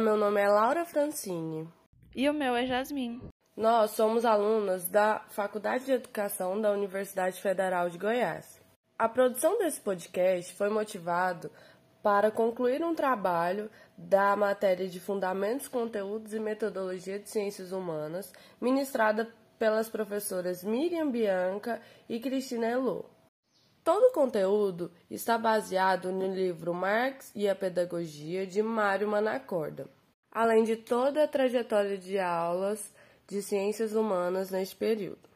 meu nome é Laura Francini. E o meu é Jasmin. Nós somos alunas da Faculdade de Educação da Universidade Federal de Goiás. A produção desse podcast foi motivado para concluir um trabalho da matéria de Fundamentos, Conteúdos e Metodologia de Ciências Humanas, ministrada pelas professoras Miriam Bianca e Cristina Elô. Todo o conteúdo está baseado no livro Marx e a Pedagogia de Mário Manacorda, além de toda a trajetória de aulas de ciências humanas neste período.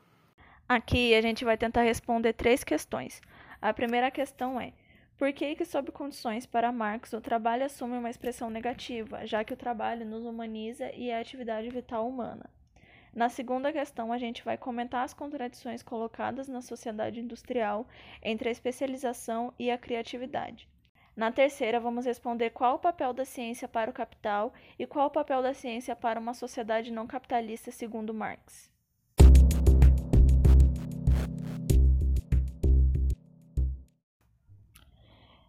Aqui a gente vai tentar responder três questões. A primeira questão é: por que, que, sob condições para Marx, o trabalho assume uma expressão negativa, já que o trabalho nos humaniza e é a atividade vital humana? Na segunda questão, a gente vai comentar as contradições colocadas na sociedade industrial entre a especialização e a criatividade. Na terceira, vamos responder qual o papel da ciência para o capital e qual o papel da ciência para uma sociedade não capitalista, segundo Marx.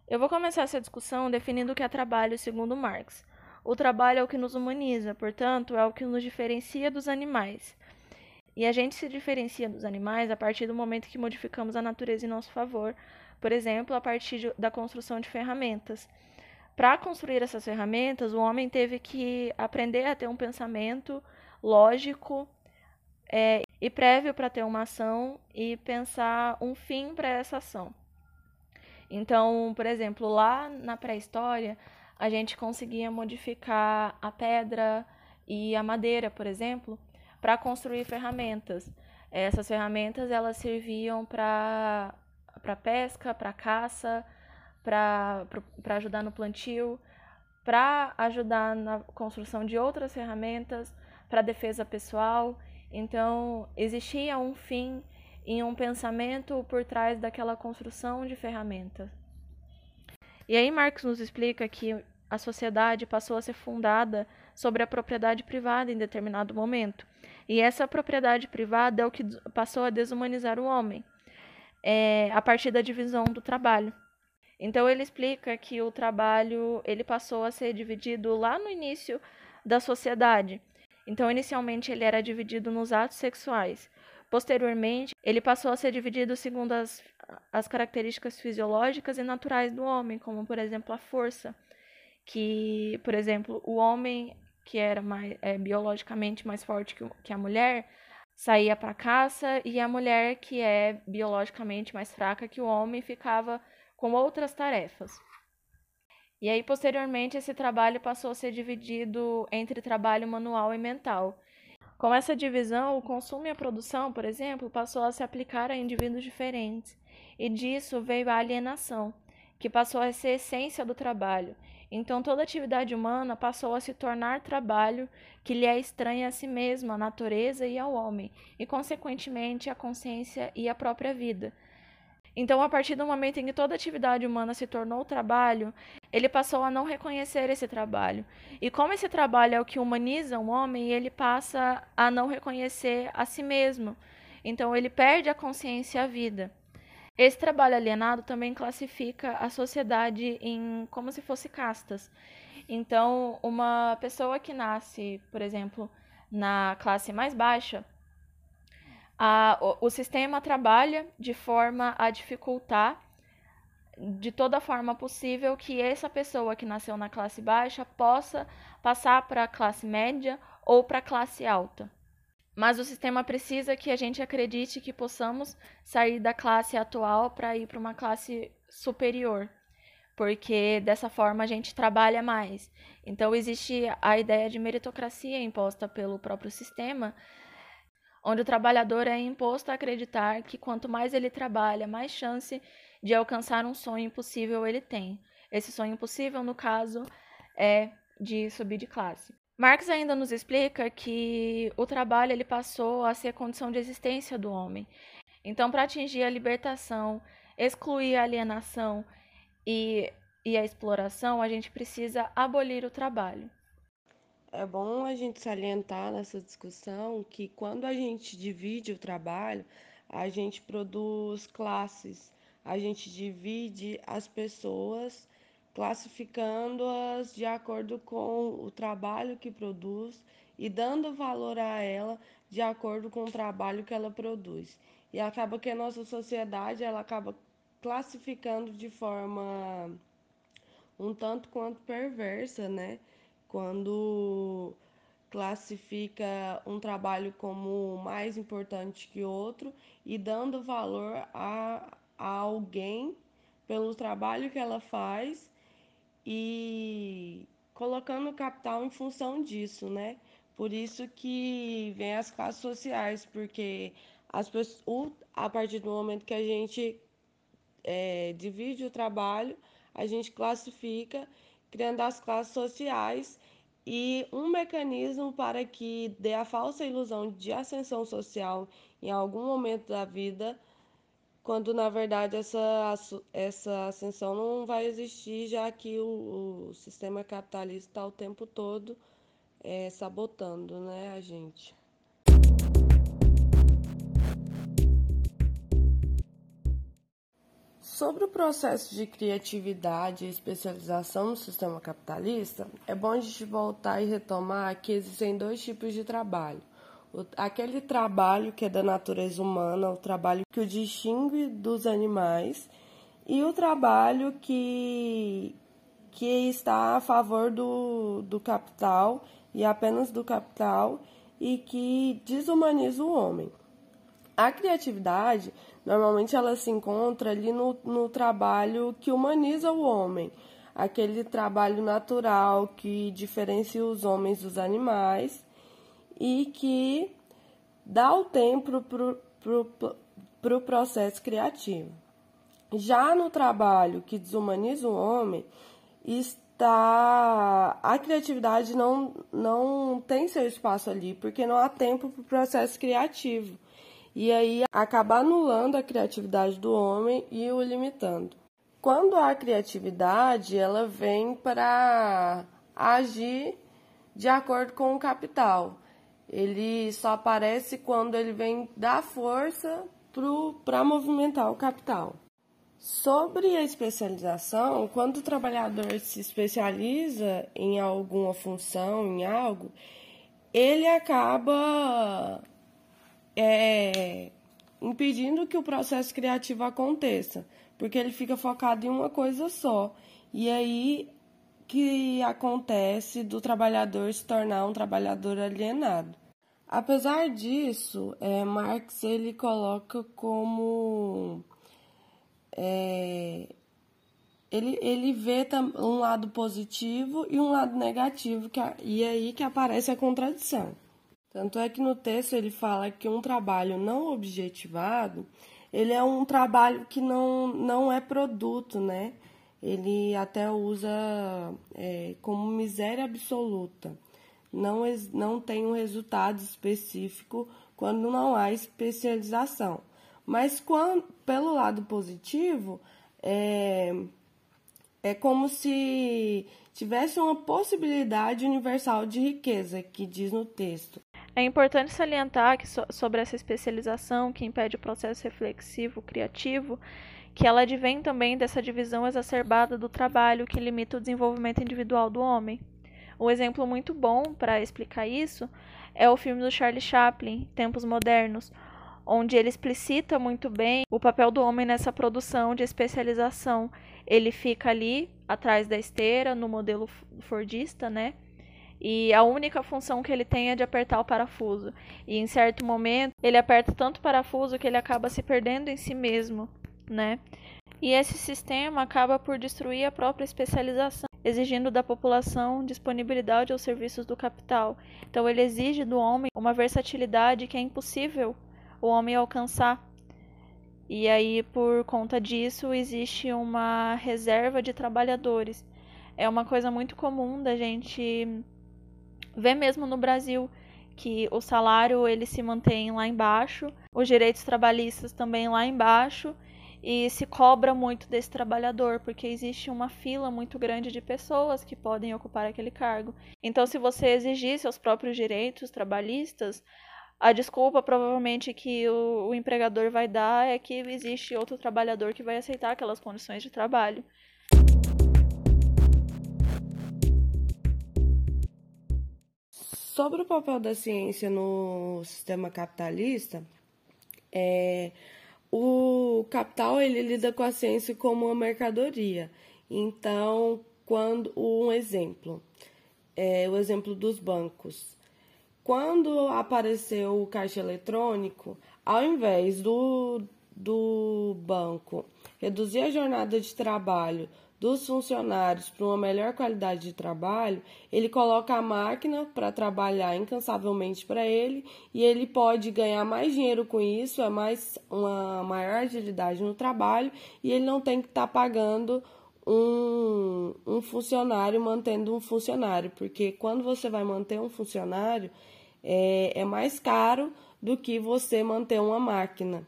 Eu vou começar essa discussão definindo o que é trabalho segundo Marx. O trabalho é o que nos humaniza, portanto, é o que nos diferencia dos animais. E a gente se diferencia dos animais a partir do momento que modificamos a natureza em nosso favor, por exemplo, a partir de, da construção de ferramentas. Para construir essas ferramentas, o homem teve que aprender a ter um pensamento lógico é, e prévio para ter uma ação e pensar um fim para essa ação. Então, por exemplo, lá na pré-história, a gente conseguia modificar a pedra e a madeira, por exemplo, para construir ferramentas. Essas ferramentas elas serviam para para pesca, para caça, para ajudar no plantio, para ajudar na construção de outras ferramentas, para defesa pessoal. Então, existia um fim em um pensamento por trás daquela construção de ferramentas. E aí Marx nos explica que a sociedade passou a ser fundada sobre a propriedade privada em determinado momento. E essa propriedade privada é o que passou a desumanizar o homem, é, a partir da divisão do trabalho. Então ele explica que o trabalho ele passou a ser dividido lá no início da sociedade. Então inicialmente ele era dividido nos atos sexuais. Posteriormente, ele passou a ser dividido segundo as, as características fisiológicas e naturais do homem, como, por exemplo, a força. Que, por exemplo, o homem que era mais, é, biologicamente mais forte que, que a mulher saía para caça e a mulher que é biologicamente mais fraca que o homem ficava com outras tarefas. E aí, posteriormente, esse trabalho passou a ser dividido entre trabalho manual e mental. Com essa divisão, o consumo e a produção, por exemplo, passou a se aplicar a indivíduos diferentes, e disso veio a alienação, que passou a ser a essência do trabalho. Então, toda atividade humana passou a se tornar trabalho que lhe é estranha a si mesma, à natureza e ao homem, e, consequentemente, à consciência e à própria vida. Então, a partir do momento em que toda atividade humana se tornou trabalho, ele passou a não reconhecer esse trabalho. E como esse trabalho é o que humaniza o homem, ele passa a não reconhecer a si mesmo. Então, ele perde a consciência e a vida. Esse trabalho alienado também classifica a sociedade em como se fosse castas. Então, uma pessoa que nasce, por exemplo, na classe mais baixa, a, o, o sistema trabalha de forma a dificultar de toda forma possível que essa pessoa que nasceu na classe baixa possa passar para a classe média ou para a classe alta. Mas o sistema precisa que a gente acredite que possamos sair da classe atual para ir para uma classe superior, porque dessa forma a gente trabalha mais. Então existe a ideia de meritocracia imposta pelo próprio sistema, onde o trabalhador é imposto a acreditar que quanto mais ele trabalha, mais chance de alcançar um sonho impossível ele tem. Esse sonho impossível, no caso, é de subir de classe. Marx ainda nos explica que o trabalho ele passou a ser condição de existência do homem. Então, para atingir a libertação, excluir a alienação e, e a exploração, a gente precisa abolir o trabalho. É bom a gente salientar nessa discussão que quando a gente divide o trabalho, a gente produz classes, a gente divide as pessoas classificando-as de acordo com o trabalho que produz e dando valor a ela de acordo com o trabalho que ela produz. E acaba que a nossa sociedade ela acaba classificando de forma um tanto quanto perversa, né? Quando classifica um trabalho como mais importante que outro e dando valor a, a alguém pelo trabalho que ela faz e colocando o capital em função disso, né? Por isso que vem as classes sociais, porque as pessoas, a partir do momento que a gente é, divide o trabalho, a gente classifica, criando as classes sociais e um mecanismo para que dê a falsa ilusão de ascensão social em algum momento da vida, quando na verdade essa, essa ascensão não vai existir, já que o, o sistema capitalista está o tempo todo é, sabotando né, a gente. Sobre o processo de criatividade e especialização no sistema capitalista, é bom a gente voltar e retomar que existem dois tipos de trabalho. O, aquele trabalho que é da natureza humana, o trabalho que o distingue dos animais, e o trabalho que, que está a favor do, do capital e apenas do capital e que desumaniza o homem. A criatividade Normalmente ela se encontra ali no, no trabalho que humaniza o homem, aquele trabalho natural que diferencia os homens dos animais e que dá o tempo para o pro, pro processo criativo. Já no trabalho que desumaniza o homem, está a criatividade não, não tem seu espaço ali, porque não há tempo para o processo criativo e aí acaba anulando a criatividade do homem e o limitando. Quando a criatividade, ela vem para agir de acordo com o capital. Ele só aparece quando ele vem dar força para movimentar o capital. Sobre a especialização, quando o trabalhador se especializa em alguma função, em algo, ele acaba é, impedindo que o processo criativo aconteça, porque ele fica focado em uma coisa só. E aí que acontece do trabalhador se tornar um trabalhador alienado. Apesar disso, é, Marx ele coloca como é, ele, ele vê um lado positivo e um lado negativo, que, e aí que aparece a contradição. Tanto é que no texto ele fala que um trabalho não objetivado, ele é um trabalho que não, não é produto, né? Ele até usa é, como miséria absoluta. Não, não tem um resultado específico quando não há especialização. Mas quando, pelo lado positivo, é, é como se tivesse uma possibilidade universal de riqueza, que diz no texto. É importante salientar que so sobre essa especialização que impede o processo reflexivo criativo, que ela advém também dessa divisão exacerbada do trabalho que limita o desenvolvimento individual do homem. Um exemplo muito bom para explicar isso é o filme do Charlie Chaplin, Tempos Modernos, onde ele explicita muito bem o papel do homem nessa produção de especialização. Ele fica ali atrás da esteira, no modelo fordista, né? E a única função que ele tem é de apertar o parafuso. E em certo momento, ele aperta tanto o parafuso que ele acaba se perdendo em si mesmo, né? E esse sistema acaba por destruir a própria especialização, exigindo da população disponibilidade aos serviços do capital. Então ele exige do homem uma versatilidade que é impossível o homem alcançar. E aí, por conta disso, existe uma reserva de trabalhadores. É uma coisa muito comum da gente vê mesmo no Brasil que o salário ele se mantém lá embaixo, os direitos trabalhistas também lá embaixo e se cobra muito desse trabalhador, porque existe uma fila muito grande de pessoas que podem ocupar aquele cargo. Então, se você exigir seus próprios direitos trabalhistas, a desculpa provavelmente que o, o empregador vai dar é que existe outro trabalhador que vai aceitar aquelas condições de trabalho. Sobre o papel da ciência no sistema capitalista, é, o capital ele lida com a ciência como uma mercadoria. Então, quando um exemplo, é o exemplo dos bancos. Quando apareceu o caixa eletrônico, ao invés do, do banco reduzir a jornada de trabalho dos funcionários para uma melhor qualidade de trabalho, ele coloca a máquina para trabalhar incansavelmente para ele e ele pode ganhar mais dinheiro com isso, é mais uma maior agilidade no trabalho e ele não tem que estar tá pagando um, um funcionário mantendo um funcionário, porque quando você vai manter um funcionário é, é mais caro do que você manter uma máquina.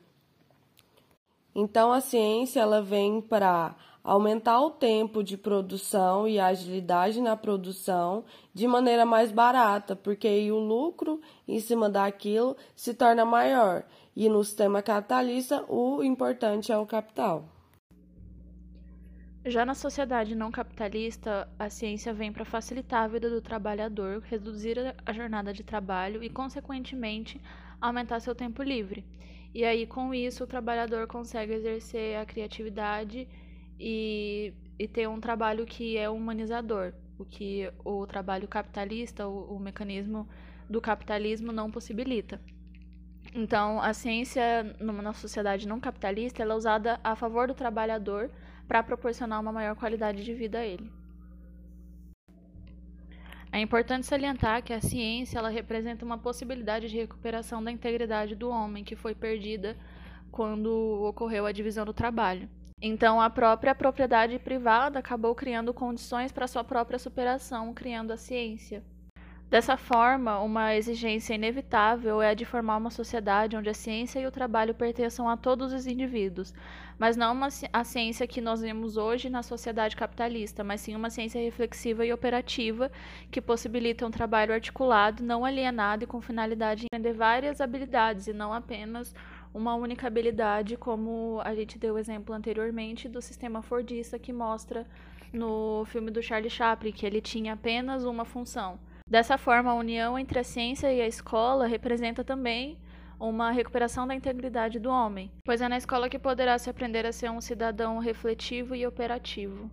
Então a ciência ela vem para aumentar o tempo de produção e a agilidade na produção de maneira mais barata, porque aí o lucro em cima daquilo se torna maior. E no sistema capitalista, o importante é o capital. Já na sociedade não capitalista, a ciência vem para facilitar a vida do trabalhador, reduzir a jornada de trabalho e, consequentemente, aumentar seu tempo livre. E aí, com isso, o trabalhador consegue exercer a criatividade e, e ter um trabalho que é humanizador, o que o trabalho capitalista, o, o mecanismo do capitalismo não possibilita. Então, a ciência numa sociedade não capitalista ela é usada a favor do trabalhador para proporcionar uma maior qualidade de vida a ele. É importante salientar que a ciência ela representa uma possibilidade de recuperação da integridade do homem que foi perdida quando ocorreu a divisão do trabalho. Então, a própria propriedade privada acabou criando condições para sua própria superação, criando a ciência. Dessa forma, uma exigência inevitável é a de formar uma sociedade onde a ciência e o trabalho pertençam a todos os indivíduos, mas não uma, a ciência que nós vemos hoje na sociedade capitalista, mas sim uma ciência reflexiva e operativa que possibilita um trabalho articulado, não alienado e com finalidade de aprender várias habilidades e não apenas uma única habilidade, como a gente deu o exemplo anteriormente do sistema Fordista que mostra no filme do Charlie Chaplin, que ele tinha apenas uma função. Dessa forma, a união entre a ciência e a escola representa também uma recuperação da integridade do homem, pois é na escola que poderá se aprender a ser um cidadão refletivo e operativo.